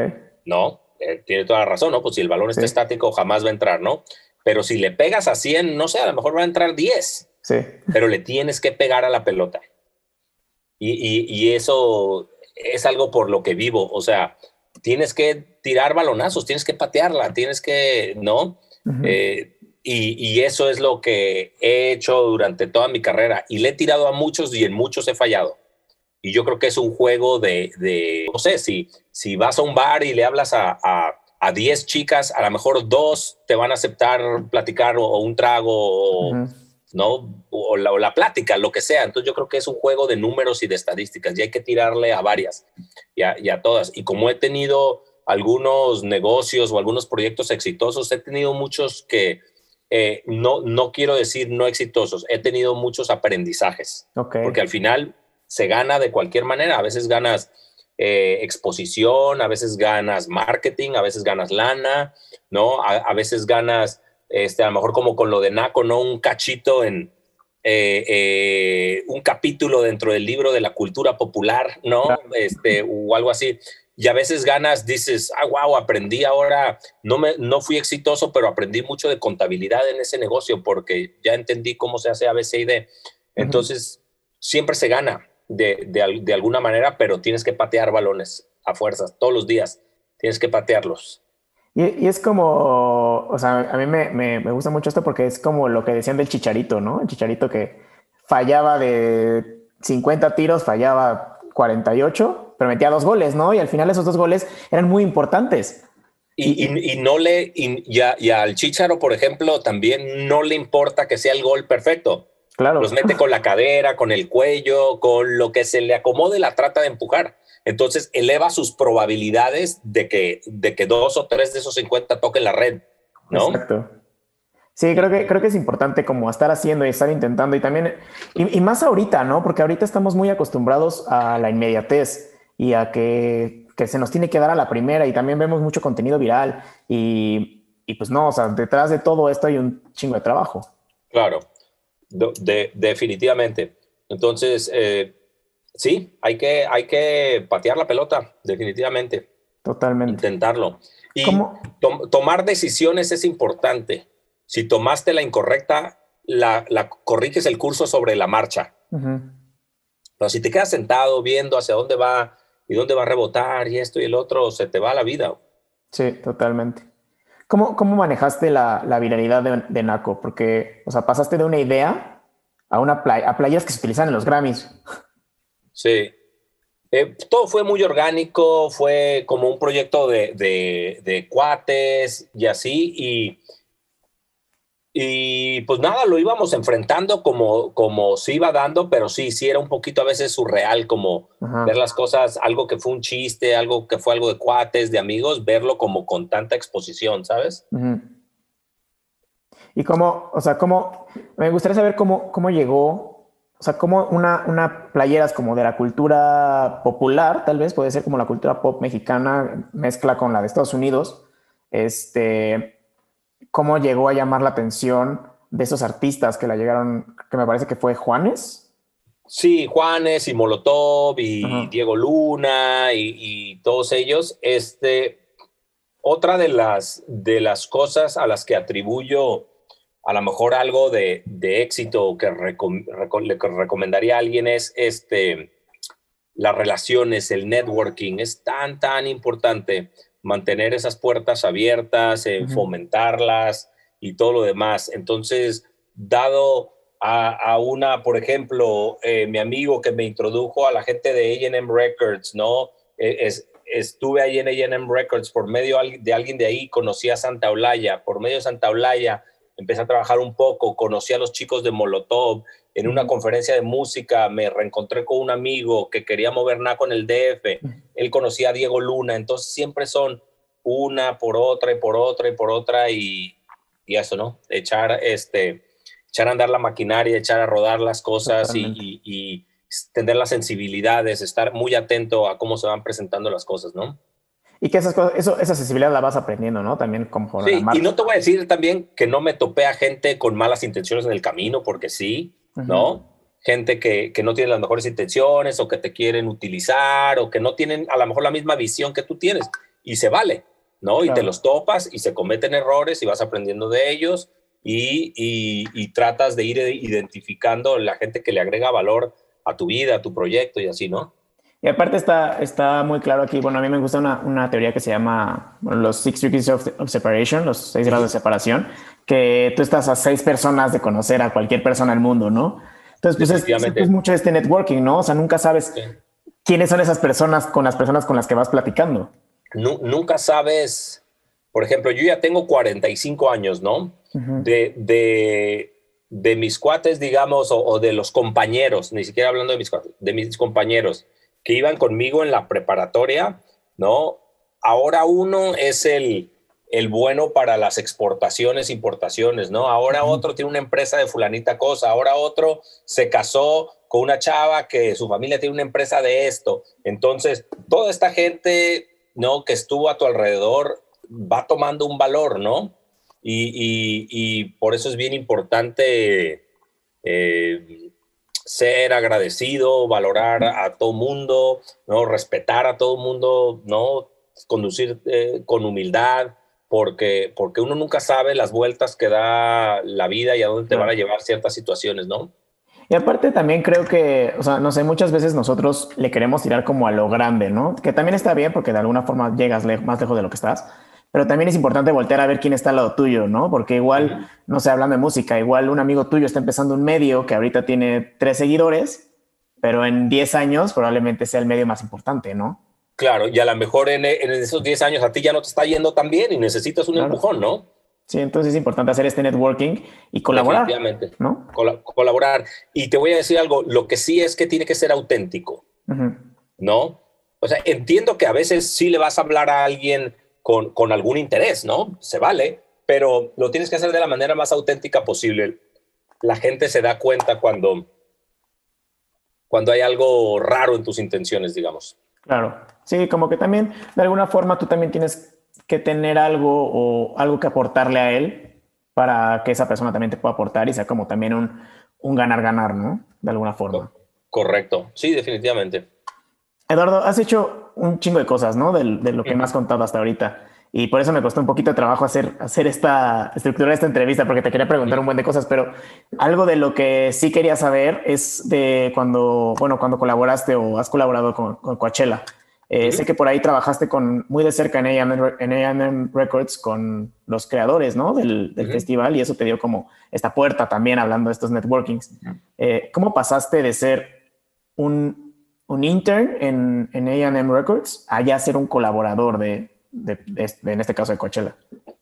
No, eh, tiene toda la razón, ¿no? Pues si el balón está estático, jamás va a entrar, ¿no? Pero si le pegas a 100, no sé, a lo mejor va a entrar 10. Sí. Pero le tienes que pegar a la pelota. Y, eso es algo por lo que vivo. O sea, tienes que tirar balonazos, tienes que patearla, tienes que, ¿no? Eh, y, eso es lo que he hecho durante toda mi carrera. Y le he tirado a muchos y en muchos he fallado. Y yo creo que es un juego de, no sé, si, si vas a un bar y le hablas a, a, 10 chicas, a lo mejor dos te van a aceptar platicar o, un trago o, ¿no? O la, plática, lo que sea. Entonces yo creo que es un juego de números y de estadísticas y hay que tirarle a varias y a, todas. Y como he tenido algunos negocios o algunos proyectos exitosos, he tenido muchos que eh, no, no quiero decir no exitosos, he tenido muchos aprendizajes. Porque al final se gana de cualquier manera. A veces ganas eh, exposición, a veces ganas marketing, a veces ganas lana, ¿no? a veces ganas este, a lo mejor como con lo de Naco, ¿no? Un cachito en eh, eh, un capítulo dentro del libro de la cultura popular, ¿no? Este, o algo así. Y a veces ganas, dices, ah, wow, aprendí ahora, no, me, no fui exitoso, pero aprendí mucho de contabilidad en ese negocio porque ya entendí cómo se hace ABCD. Entonces, siempre se gana de, de, de alguna manera, pero tienes que patear balones a fuerzas, todos los días, tienes que patearlos. Y, es como, o sea, a mí me, me, gusta mucho esto porque es como lo que decían del chicharito, ¿no? El chicharito que fallaba de 50 tiros, fallaba 48, pero metía dos goles, ¿no? Y al final esos dos goles eran muy importantes. Y, no le, y, al Chicharo, por ejemplo, también no le importa que sea el gol perfecto. Claro. Los mete con la cadera, con el cuello, con lo que se le acomode, la trata de empujar. Entonces eleva sus probabilidades de que, de que dos o tres de esos 50 toquen la red, ¿no? Exacto. Sí, creo que, creo que es importante como estar haciendo y estar intentando y también, y, más ahorita, ¿no? Porque ahorita estamos muy acostumbrados a la inmediatez y a que, que, se nos tiene que dar a la primera y también vemos mucho contenido viral y, y pues no, o sea, detrás de todo esto hay un chingo de trabajo. Claro, de, definitivamente. Entonces, eh, sí, hay que, hay que patear la pelota, definitivamente. Totalmente. Intentarlo. Y tomar decisiones es importante si tomaste la incorrecta, la, corriges el curso sobre la marcha. Pero si te quedas sentado viendo hacia dónde va y dónde va a rebotar y esto y el otro, se te va la vida. Sí, totalmente. ¿Cómo, cómo manejaste la, viralidad de, Naco? Porque, o sea, pasaste de una idea a, una playa, a playas que se utilizan en los Grammys. Sí. Eh, todo fue muy orgánico, fue como un proyecto de, de cuates y así. Y y pues nada, lo íbamos enfrentando como, como se iba dando, pero sí, sí era un poquito a veces surreal como ver las cosas, algo que fue un chiste, algo que fue algo de cuates, de amigos, verlo como con tanta exposición, ¿sabes? Y cómo, o sea, cómo, me gustaría saber cómo, cómo llegó, o sea, cómo una, una playeras como de la cultura popular, tal vez puede ser como la cultura pop mexicana, mezcla con la de Estados Unidos, este cómo llegó a llamar la atención de esos artistas que la llegaron, que me parece que fue Juanes. Sí, Juanes y Molotov y Diego Luna y, todos ellos. Este, otra de las, de las cosas a las que atribuyo a lo mejor algo de, éxito que le recomendaría a alguien es este, las relaciones, el networking. Es tan, tan importante mantener esas puertas abiertas, fomentarlas y todo lo demás. Entonces, dado a, una, por ejemplo, eh, mi amigo que me introdujo a la gente de AM Records, ¿no? E, es, estuve ahí en AM Records por medio de alguien de ahí, conocí a Santa Olaya, por medio de Santa Olaya empecé a trabajar un poco, conocí a los chicos de Molotov, en una conferencia de música me reencontré con un amigo que quería mover nada con el DF, él conocía a Diego Luna, entonces siempre son una por otra y por otra y por otra y, y eso, ¿no? Echar, este, echar a andar la maquinaria, echar a rodar las cosas y, y, tener las sensibilidades, estar muy atento a cómo se van presentando las cosas, ¿no? Y que esas cosas, eso, esa sensibilidad la vas aprendiendo, ¿no? También como sí, y no te voy a decir también que no me topé a gente con malas intenciones en el camino, porque sí, ¿no? Gente que, que, no tiene las mejores intenciones o que te quieren utilizar o que no tienen a lo mejor la misma visión que tú tienes y se vale, ¿no? Y te los topas y se cometen errores y vas aprendiendo de ellos y, y, tratas de ir identificando la gente que le agrega valor a tu vida, a tu proyecto y así, ¿no? Y aparte está, está muy claro aquí, bueno, a mí me gusta una, una teoría que se llama los Six Degrees of, Separation, los seis grados de separación, que tú estás a seis personas de conocer a cualquier persona del mundo, ¿no? Entonces, pues es, es, mucho este networking, ¿no? O sea, nunca sabes quiénes son esas personas con las personas con las que vas platicando. nunca sabes, por ejemplo, yo ya tengo 45 años, ¿no? de, de, de, mis cuates, digamos, o, o, de los compañeros, ni siquiera hablando de mis cuates, de mis compañeros que iban conmigo en la preparatoria, ¿no? Ahora uno es el, el bueno para las exportaciones, importaciones, ¿no? Ahora otro tiene una empresa de fulanita cosa, ahora otro se casó con una chava que su familia tiene una empresa de esto. Entonces, toda esta gente, ¿no? Que estuvo a tu alrededor va tomando un valor, ¿no? Y, por eso es bien importante eh, ser agradecido, valorar a todo mundo, ¿no? respetar a todo mundo, ¿no? conducir eh, con humildad, porque, porque uno nunca sabe las vueltas que da la vida y a dónde te van a llevar ciertas situaciones, ¿no? Y aparte también creo que, o sea, no sé, muchas veces nosotros le queremos tirar como a lo grande, ¿no? Que también está bien porque de alguna forma llegas más lejos de lo que estás, pero también es importante voltear a ver quién está al lado tuyo, ¿no? Porque igual, no sé, hablando de música, igual un amigo tuyo está empezando un medio que ahorita tiene tres seguidores, pero en 10 años probablemente sea el medio más importante, ¿no? Claro, y a lo mejor en, esos 10 años a ti ya no te está yendo tan bien y necesitas un empujón, ¿no? Sí, entonces es importante hacer este networking y colaborar. ¿no? colaborar. Y te voy a decir algo, lo que sí es que tiene que ser auténtico, ¿no? O sea, entiendo que a veces sí le vas a hablar a alguien con, con algún interés, ¿no? Se vale, pero lo tienes que hacer de la manera más auténtica posible. La gente se da cuenta cuando, cuando hay algo raro en tus intenciones, digamos. Claro, sí, como que también de alguna forma tú también tienes que tener algo o algo que aportarle a él para que esa persona también te pueda aportar y sea como también un, un ganar-ganar, ¿no? De alguna forma. Correcto, sí, definitivamente. Eduardo, has hecho un chingo de cosas, ¿no? De, de lo que me has contado hasta ahorita. Y por eso me costó un poquito de trabajo hacer, hacer esta estructura de esta entrevista, porque te quería preguntar un buen de cosas, pero algo de lo que sí quería saber es de cuando, bueno, cuando colaboraste o has colaborado con, con Coachella. Eh, sé que por ahí trabajaste con, muy de cerca en AM, Records con los creadores ¿no? del, festival y eso te dio como esta puerta también hablando de estos networkings. Eh, ¿Cómo pasaste de ser un, un intern en, en AM Records a ya ser un colaborador de, de, en este caso de Coachella?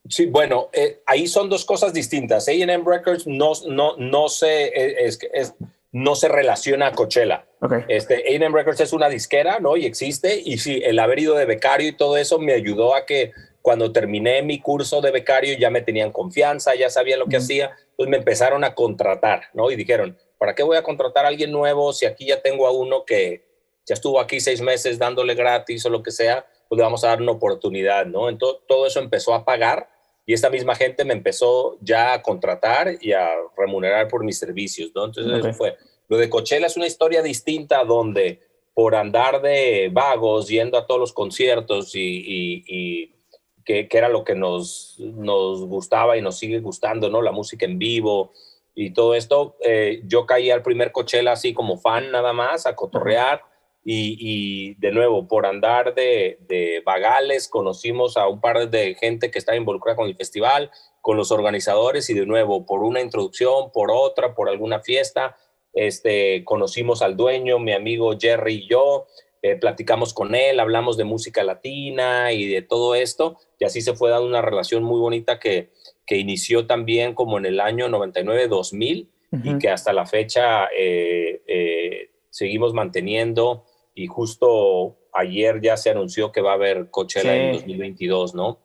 Sí, bueno, eh, ahí son dos cosas distintas. AM Records no, no, no se... es, es no se relaciona a Coachella. Okay. Este, A&M Records es una disquera, ¿no? Y existe. Y sí, el haber ido de becario y todo eso me ayudó a que cuando terminé mi curso de becario ya me tenían confianza, ya sabía lo que hacía. Pues me empezaron a contratar, ¿no? Y dijeron, ¿para qué voy a contratar a alguien nuevo si aquí ya tengo a uno que ya estuvo aquí seis meses dándole gratis o lo que sea? Pues le vamos a dar una oportunidad, ¿no? Entonces todo eso empezó a pagar y esta misma gente me empezó ya a contratar y a remunerar por mis servicios, ¿no? Entonces eso fue. Lo de Coachella es una historia distinta donde por andar de vagos, yendo a todos los conciertos y, que, era lo que nos, nos gustaba y nos sigue gustando, ¿no? La música en vivo y todo esto, eh, yo caí al primer Coachella así como fan nada más, a cotorrear. Y, de nuevo, por andar de, de, vagales, conocimos a un par de gente que estaba involucrada con el festival, con los organizadores y de nuevo, por una introducción, por otra, por alguna fiesta, este, conocimos al dueño, mi amigo Jerry y yo, eh, platicamos con él, hablamos de música latina y de todo esto, y así se fue dando una relación muy bonita que, que inició también como en el año 99-2000 y que hasta la fecha eh, eh, seguimos manteniendo y justo ayer ya se anunció que va a haber Coachella en 2022, ¿no?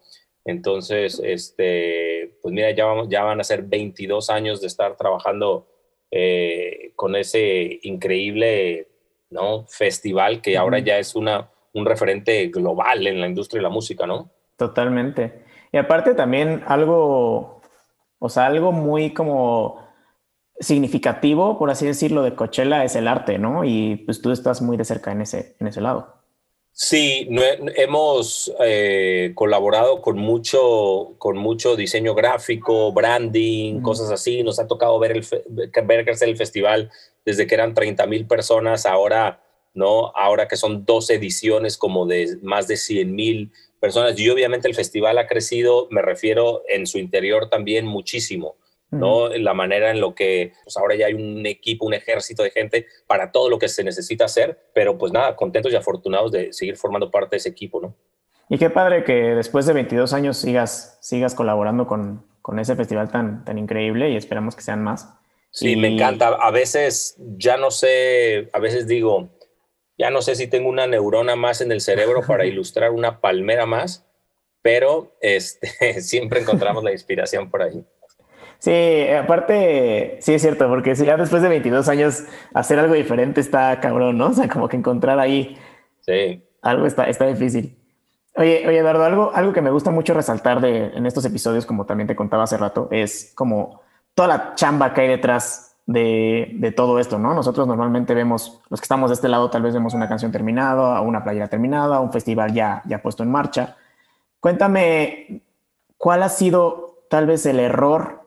Entonces, este, pues mira, ya, vamos, ya van a ser 22 años de estar trabajando eh, con ese increíble ¿no? festival que ahora ya es una, un referente global en la industria de la música, ¿no? Totalmente. Y aparte también algo, o sea, algo muy como significativo, por así decirlo, de Coachella es el arte, ¿no? Y pues tú estás muy de cerca en ese, en ese lado. Sí, hemos eh, colaborado con mucho, con mucho diseño gráfico, branding, cosas así. Nos ha tocado ver, el, ver crecer el festival desde que eran 30 mil personas, ahora, ¿no? Ahora que son dos ediciones como de más de 100 mil personas. Y obviamente el festival ha crecido, me refiero en su interior también muchísimo. ¿No? La manera en lo que pues ahora ya hay un equipo, un ejército de gente para todo lo que se necesita hacer, pero pues nada, contentos y afortunados de seguir formando parte de ese equipo, ¿no? Y qué padre que después de 22 años sigas, sigas colaborando con, con ese festival tan, tan increíble y esperamos que sean más. Sí, me encanta. A veces ya no sé, a veces digo, ya no sé si tengo una neurona más en el cerebro para <laughs> ilustrar una palmera más, pero este, <laughs> siempre encontramos la inspiración por ahí. Sí, aparte, sí es cierto, porque si ya después de 22 años hacer algo diferente está cabrón, ¿no? O sea, como que encontrar ahí sí. algo está, está difícil. Oye, oye, Eduardo, algo, algo que me gusta mucho resaltar de, en estos episodios, como también te contaba hace rato, es como toda la chamba que hay detrás de, de, todo esto, ¿no? Nosotros normalmente vemos, los que estamos de este lado, tal vez vemos una canción terminada, una playera terminada, un festival ya, ya puesto en marcha. Cuéntame, ¿cuál ha sido tal vez el error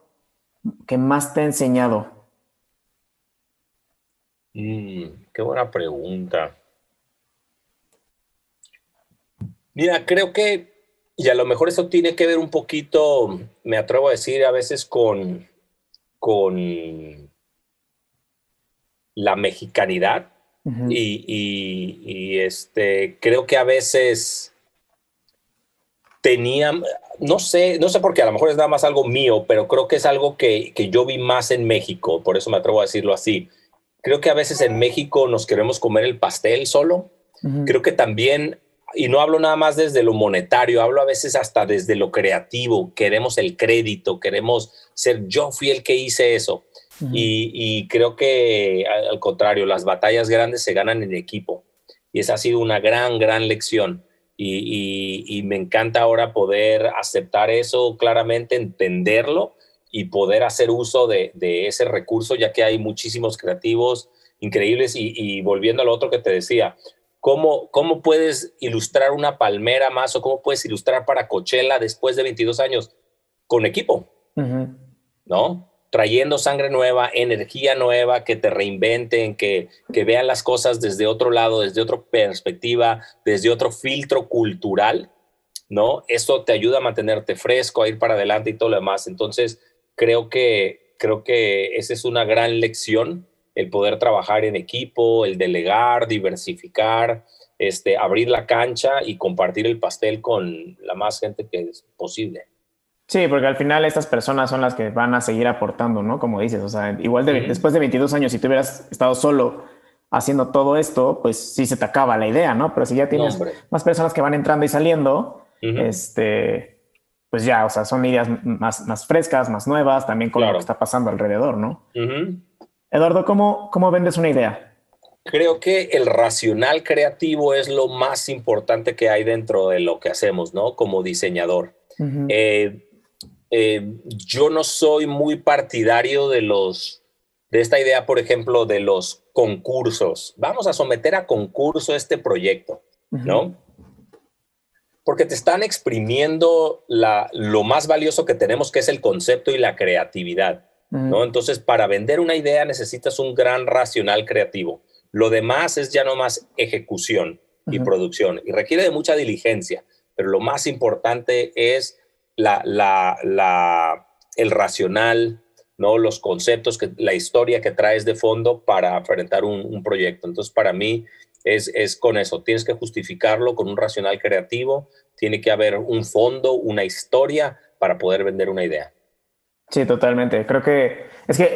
que más te ha enseñado? Mm, qué buena pregunta. Mira, creo que, y a lo mejor eso tiene que ver un poquito, me atrevo a decir, a veces con, con la mexicanidad, y, este, creo que a veces tenía, no sé, no sé por qué, a lo mejor es nada más algo mío, pero creo que es algo que, que yo vi más en México, por eso me atrevo a decirlo así. Creo que a veces en México nos queremos comer el pastel solo. Creo que también y no hablo nada más desde lo monetario, hablo a veces hasta desde lo creativo, queremos el crédito, queremos ser yo fui el que hice eso. y, creo que al contrario, las batallas grandes se ganan en equipo. Y esa ha sido una gran, gran lección. Y, me encanta ahora poder aceptar eso claramente, entenderlo y poder hacer uso de, ese recurso, ya que hay muchísimos creativos increíbles. Y, y volviendo a lo otro que te decía, ¿Cómo, ¿Cómo puedes ilustrar una palmera más o cómo puedes ilustrar para Coachella después de 22 años? Con equipo, ¿no? Trayendo sangre nueva, energía nueva, que te reinventen, que, que vean las cosas desde otro lado, desde otra perspectiva, desde otro filtro cultural, ¿no? Eso te ayuda a mantenerte fresco, a ir para adelante y todo lo demás. Entonces, creo que, creo que esa es una gran lección el poder trabajar en equipo, el delegar, diversificar, este, abrir la cancha y compartir el pastel con la más gente que es posible. Sí, porque al final estas personas son las que van a seguir aportando, ¿no? Como dices, o sea, igual después de 22 años, si tú hubieras estado solo haciendo todo esto, pues sí se te acaba la idea, ¿no? Pero si ya tienes más personas que van entrando y saliendo, este, pues ya, o sea, son ideas más, más frescas, más nuevas, también con lo que está pasando alrededor, ¿no? Eduardo, ¿cómo, ¿cómo vendes una idea? Creo que el racional creativo es lo más importante que hay dentro de lo que hacemos, ¿no? Como diseñador. Eh, eh, yo no soy muy partidario de los, de esta idea, por ejemplo, de los concursos. Vamos a someter a concurso este proyecto, ¿no? Porque te están exprimiendo la, lo más valioso que tenemos, que es el concepto y la creatividad. ¿no? Entonces, para vender una idea necesitas un gran racional creativo. Lo demás es ya no más ejecución y producción y requiere de mucha diligencia, pero lo más importante es la, la, el racional, ¿no? los conceptos, que, la historia que traes de fondo para enfrentar un, proyecto. Entonces, para mí es, es con eso, tienes que justificarlo con un racional creativo, tiene que haber un fondo, una historia para poder vender una idea. Sí, totalmente. Creo que es que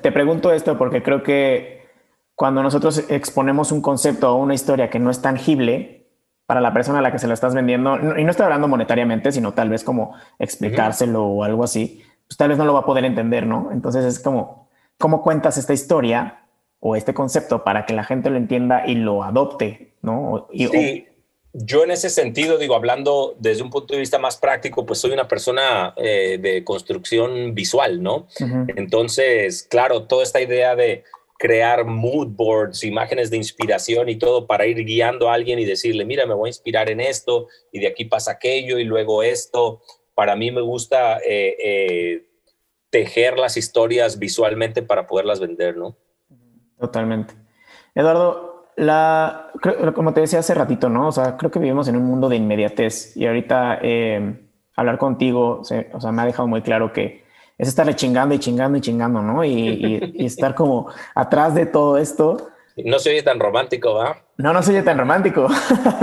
te, pregunto esto porque creo que cuando nosotros exponemos un concepto o una historia que no es tangible para la persona a la que se lo estás vendiendo, y no estoy hablando monetariamente, sino tal vez como explicárselo o algo así, pues tal vez no lo va a poder entender, ¿no? Entonces es como, ¿cómo cuentas esta historia o este concepto para que la gente lo entienda y lo adopte, ¿no? Y, sí yo en ese sentido, digo, hablando desde un punto de vista más práctico, pues soy una persona eh, de construcción visual, ¿no? Entonces, claro, toda esta idea de crear mood boards, imágenes de inspiración y todo para ir guiando a alguien y decirle, mira, me voy a inspirar en esto y de aquí pasa aquello y luego esto. Para mí me gusta eh, eh, tejer las historias visualmente para poderlas vender, ¿no? Totalmente. Eduardo, la, como te decía hace ratito, ¿no? O sea, creo que vivimos en un mundo de inmediatez y ahorita eh, hablar contigo, o sea, me ha dejado muy claro que es estarle chingando y chingando y chingando, ¿no? Y, estar como atrás de todo esto. No se oye tan romántico, ¿va? No, no se oye tan romántico.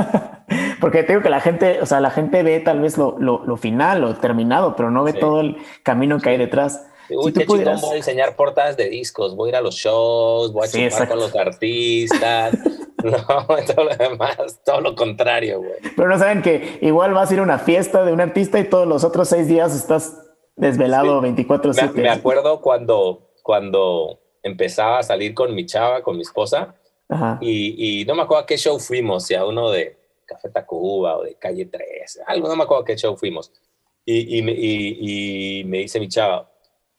<laughs> Porque tengo que la gente, o sea, la gente ve tal vez lo, lo, final, lo terminado, pero no ve todo el camino que hay detrás. Uy, qué pudieras... voy a diseñar portadas de discos, voy a ir a los shows, voy a sí, con los artistas. <laughs> no, <laughs> todo lo demás, todo lo contrario, güey. Pero no saben que igual vas a ir a una fiesta de un artista y todos los otros seis días estás desvelado 24-7. Me, acuerdo cuando, cuando empezaba a salir con mi chava, con mi esposa, y, y, no me acuerdo a qué show fuimos, si a uno de Café Tacuba o de Calle 3, algo, no me acuerdo a qué show fuimos. Y, y, y me dice mi chava,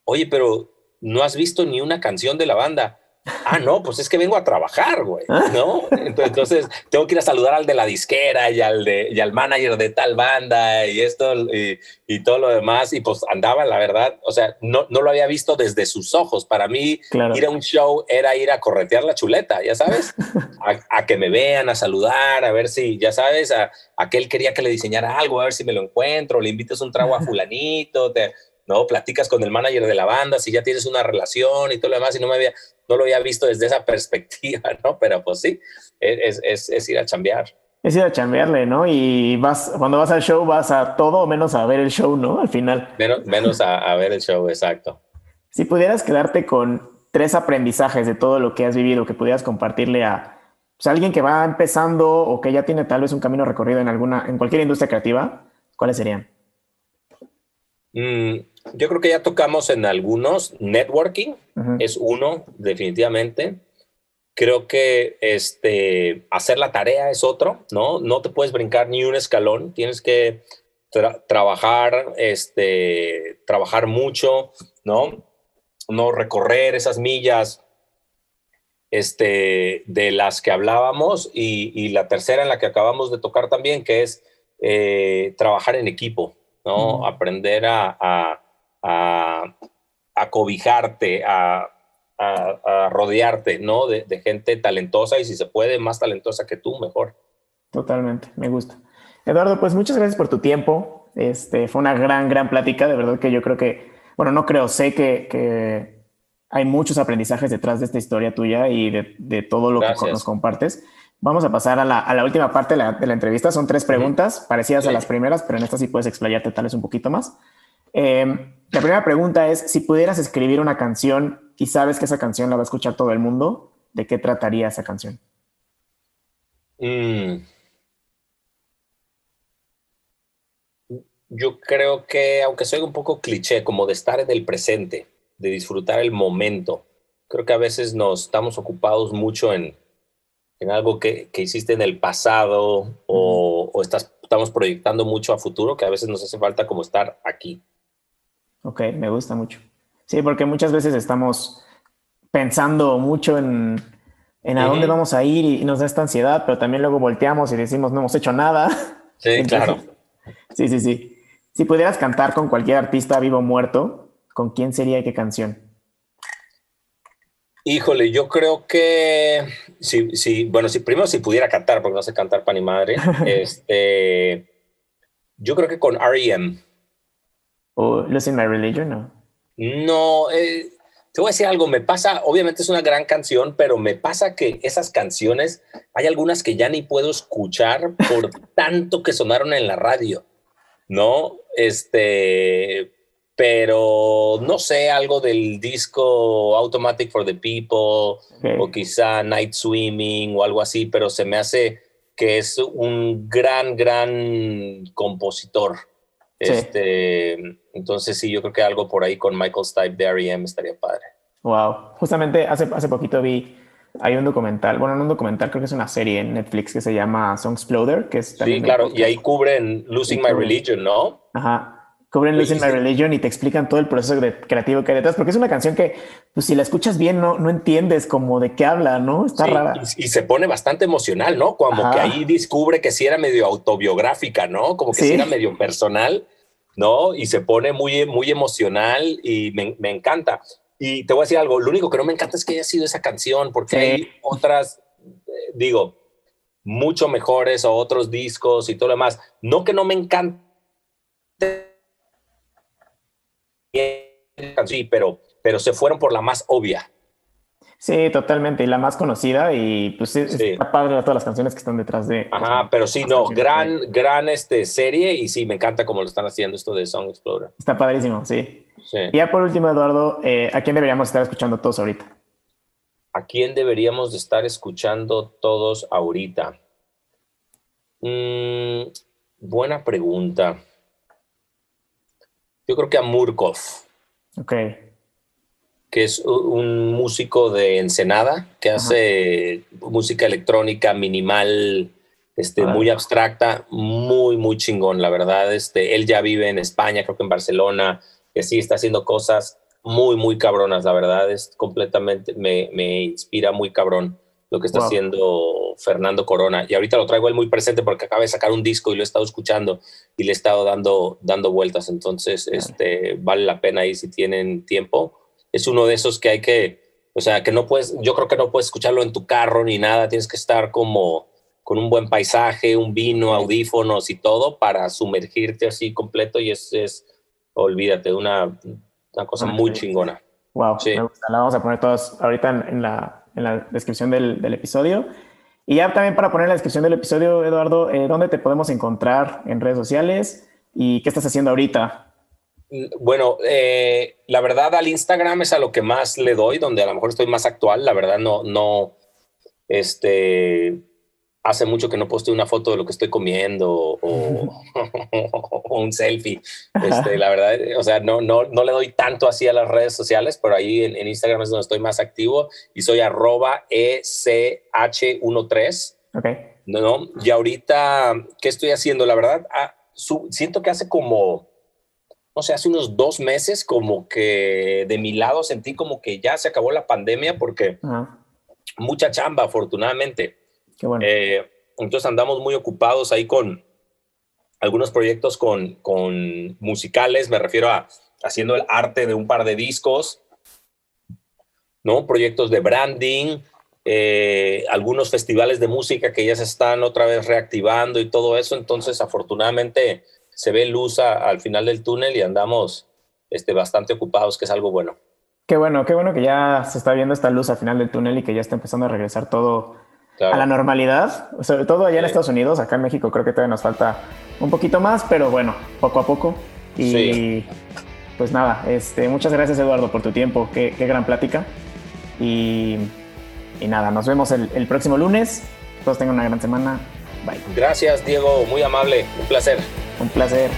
oye, pero no has visto ni una canción de la banda. Ah, no, pues es que vengo a trabajar, güey, ah. ¿no? Entonces, tengo que ir a saludar al de la disquera y al, de, y al manager de tal banda y esto y, y, todo lo demás. Y pues andaba, la verdad, o sea, no, no lo había visto desde sus ojos. Para mí, ir a un show era ir a corretear la chuleta, ya sabes, <laughs> a, que me vean, a saludar, a ver si, ya sabes, a, aquel quería que le diseñara algo, a ver si me lo encuentro, le invitas un trago a <laughs> fulanito, te, ¿no? Platicas con el manager de la banda, si ya tienes una relación y todo lo demás, y no, me había, no lo había visto desde esa <laughs> perspectiva, ¿no? Pero pues sí, es, es, es ir a chambear. Es ir a chambearle, ¿no? Y vas, cuando vas al show vas a todo menos a ver el show, ¿no? Al final. Menos, menos a, a ver el show, exacto. Si pudieras quedarte con tres aprendizajes de todo lo que has vivido que pudieras compartirle a pues, alguien que va empezando o que ya tiene tal vez un camino recorrido en alguna, en cualquier industria creativa, ¿cuáles serían? Mm, yo creo que ya tocamos en algunos. Networking es uno, definitivamente. Creo que este, hacer la tarea es otro, ¿no? No te puedes brincar ni un escalón, tienes que trabajar, este, trabajar mucho, ¿no? No recorrer esas millas este, de las que hablábamos y, la tercera en la que acabamos de tocar también, que es eh, trabajar en equipo, ¿no? Aprender a, a, a, cobijarte, a, rodearte, ¿no? De, gente talentosa y si se puede, más talentosa que tú, mejor. Totalmente, me gusta. Eduardo, pues muchas gracias por tu tiempo. Este, fue una gran, gran plática. De verdad que yo creo que, bueno, no creo, sé que, que hay muchos aprendizajes detrás de esta historia tuya y de, de todo lo que nos compartes. Vamos a pasar a la, a la última parte de la, de la, entrevista. Son tres preguntas parecidas a las primeras, pero en esta sí puedes explayarte tal vez un poquito más. Em, la primera pregunta es, si pudieras escribir una canción y sabes que esa canción la va a escuchar todo el mundo, ¿de qué trataría esa canción? Mm. Yo creo que, aunque soy un poco cliché, como de estar en el presente, de disfrutar el momento, creo que a veces nos estamos ocupados mucho en, en algo que, que, hiciste en el pasado o, o estás, estamos proyectando mucho a futuro, que a veces nos hace falta como estar aquí. Ok, me gusta mucho. Sí, porque muchas veces estamos pensando mucho en, en a dónde vamos a ir y, nos da esta ansiedad, pero también luego volteamos y decimos no hemos hecho nada. <laughs> Sí, claro. Sí, sí, sí. Si pudieras cantar con cualquier artista vivo o muerto, ¿con quién sería y qué canción? Híjole, yo creo que si, si, bueno, si primero si pudiera cantar, porque no sé cantar para ni madre, <laughs> este, yo creo que con R.E.M. ¿O Losing My Religion? No, no eh, te voy a decir algo, me pasa, obviamente es una gran canción, pero me pasa que esas canciones, hay algunas que ya ni puedo escuchar por <laughs> tanto que sonaron en la radio, ¿no? Este, pero no sé, algo del disco Automatic for the People o quizá Night Swimming o algo así, pero se me hace que es un gran, gran compositor. Este, entonces sí, yo creo que algo por ahí con Michael Stipe de R.E.M. estaría padre. Wow, justamente hace, hace poquito vi, hay un documental, bueno, no un documental, creo que es una serie en Netflix que se llama Song Exploder, que es... Sí, claro, y ahí cubren Losing My Religion, ¿no? Ajá, cubren Losing My Religion y te explican todo el proceso creativo que hay detrás, porque es una canción que, pues si la escuchas bien, no, no entiendes como de qué habla, ¿no? Está rara. Y, se pone bastante emocional, ¿no? Como que ahí descubre que sí era medio autobiográfica, ¿no? Como que sí, era medio personal, ¿no? Y se pone muy, muy emocional y me, me, encanta. Y te voy a decir algo, lo único que no me encanta es que haya sido esa canción, porque hay otras, eh, digo, mucho mejores o otros discos y todo lo demás. No que no me encante sí, pero, pero se fueron por la más obvia. Sí, totalmente, y la más conocida y pues es, padre de todas las canciones que están detrás de... Ajá, pero sí, no, gran, gran este, serie y sí, me encanta cómo lo están haciendo esto de Song Explorer. Está padrísimo, sí. Y ya por último, Eduardo, eh, ¿a quién deberíamos estar escuchando todos ahorita? ¿A quién deberíamos de estar escuchando todos ahorita? Mm, buena pregunta. Yo creo que a Murkov. Ok. Que es un músico de Ensenada que hace música electrónica minimal, este, muy abstracta, muy, muy chingón, la verdad. Este, él ya vive en España, creo que en Barcelona, que sí está haciendo cosas muy, muy cabronas, la verdad. Es completamente, me, me inspira muy cabrón lo que está haciendo Fernando Corona. Y ahorita lo traigo él muy presente porque acaba de sacar un disco y lo he estado escuchando y le he estado dando, dando vueltas. Entonces, este, vale la pena ahí si tienen tiempo. Es uno de esos que hay que, o sea, que no puedes, yo creo que no puedes escucharlo en tu carro ni nada. Tienes que estar como con un buen paisaje, un vino, audífonos y todo para sumergirte así completo y es, es olvídate, una, una cosa muy chingona. Wow, me gusta. La vamos a poner todas ahorita en, la, en la, descripción del, del, episodio. Y ya también para poner en la descripción del episodio, Eduardo, eh, ¿dónde te podemos encontrar en redes sociales y qué estás haciendo ahorita? Bueno, eh, la verdad al Instagram es a lo que más le doy, donde a lo mejor estoy más actual. La verdad no, no, este, hace mucho que no posteo una foto de lo que estoy comiendo <laughs> o, un selfie. Este, la verdad, o sea, no, no, no le doy tanto así a las redes sociales, pero ahí en, Instagram es donde estoy más activo y soy arroba ECH13. Ok. No, y ahorita, ¿qué estoy haciendo? La verdad, ah, siento que hace como, no sé, hace unos dos meses, como que de mi lado sentí como que ya se acabó la pandemia porque mucha chamba, afortunadamente. Eh, entonces andamos muy ocupados ahí con algunos proyectos con, con musicales, me refiero a haciendo el arte de un par de discos, ¿no? Proyectos de branding, eh, algunos festivales de música que ya se están otra vez reactivando y todo eso. Entonces, afortunadamente, se ve luz al final del túnel y andamos este, bastante ocupados, que es algo bueno. Qué bueno, qué bueno que ya se está viendo esta luz al final del túnel y que ya está empezando a regresar todo a la normalidad, sobre todo allá en Estados Unidos, acá en México creo que todavía nos falta un poquito más, pero bueno, poco a poco. Y pues nada, este, muchas gracias Eduardo por tu tiempo, qué, gran plática. Y, nada, nos vemos el, el próximo lunes. Todos tengan una gran semana. Bye. Gracias Diego, muy amable, un placer. Un placer.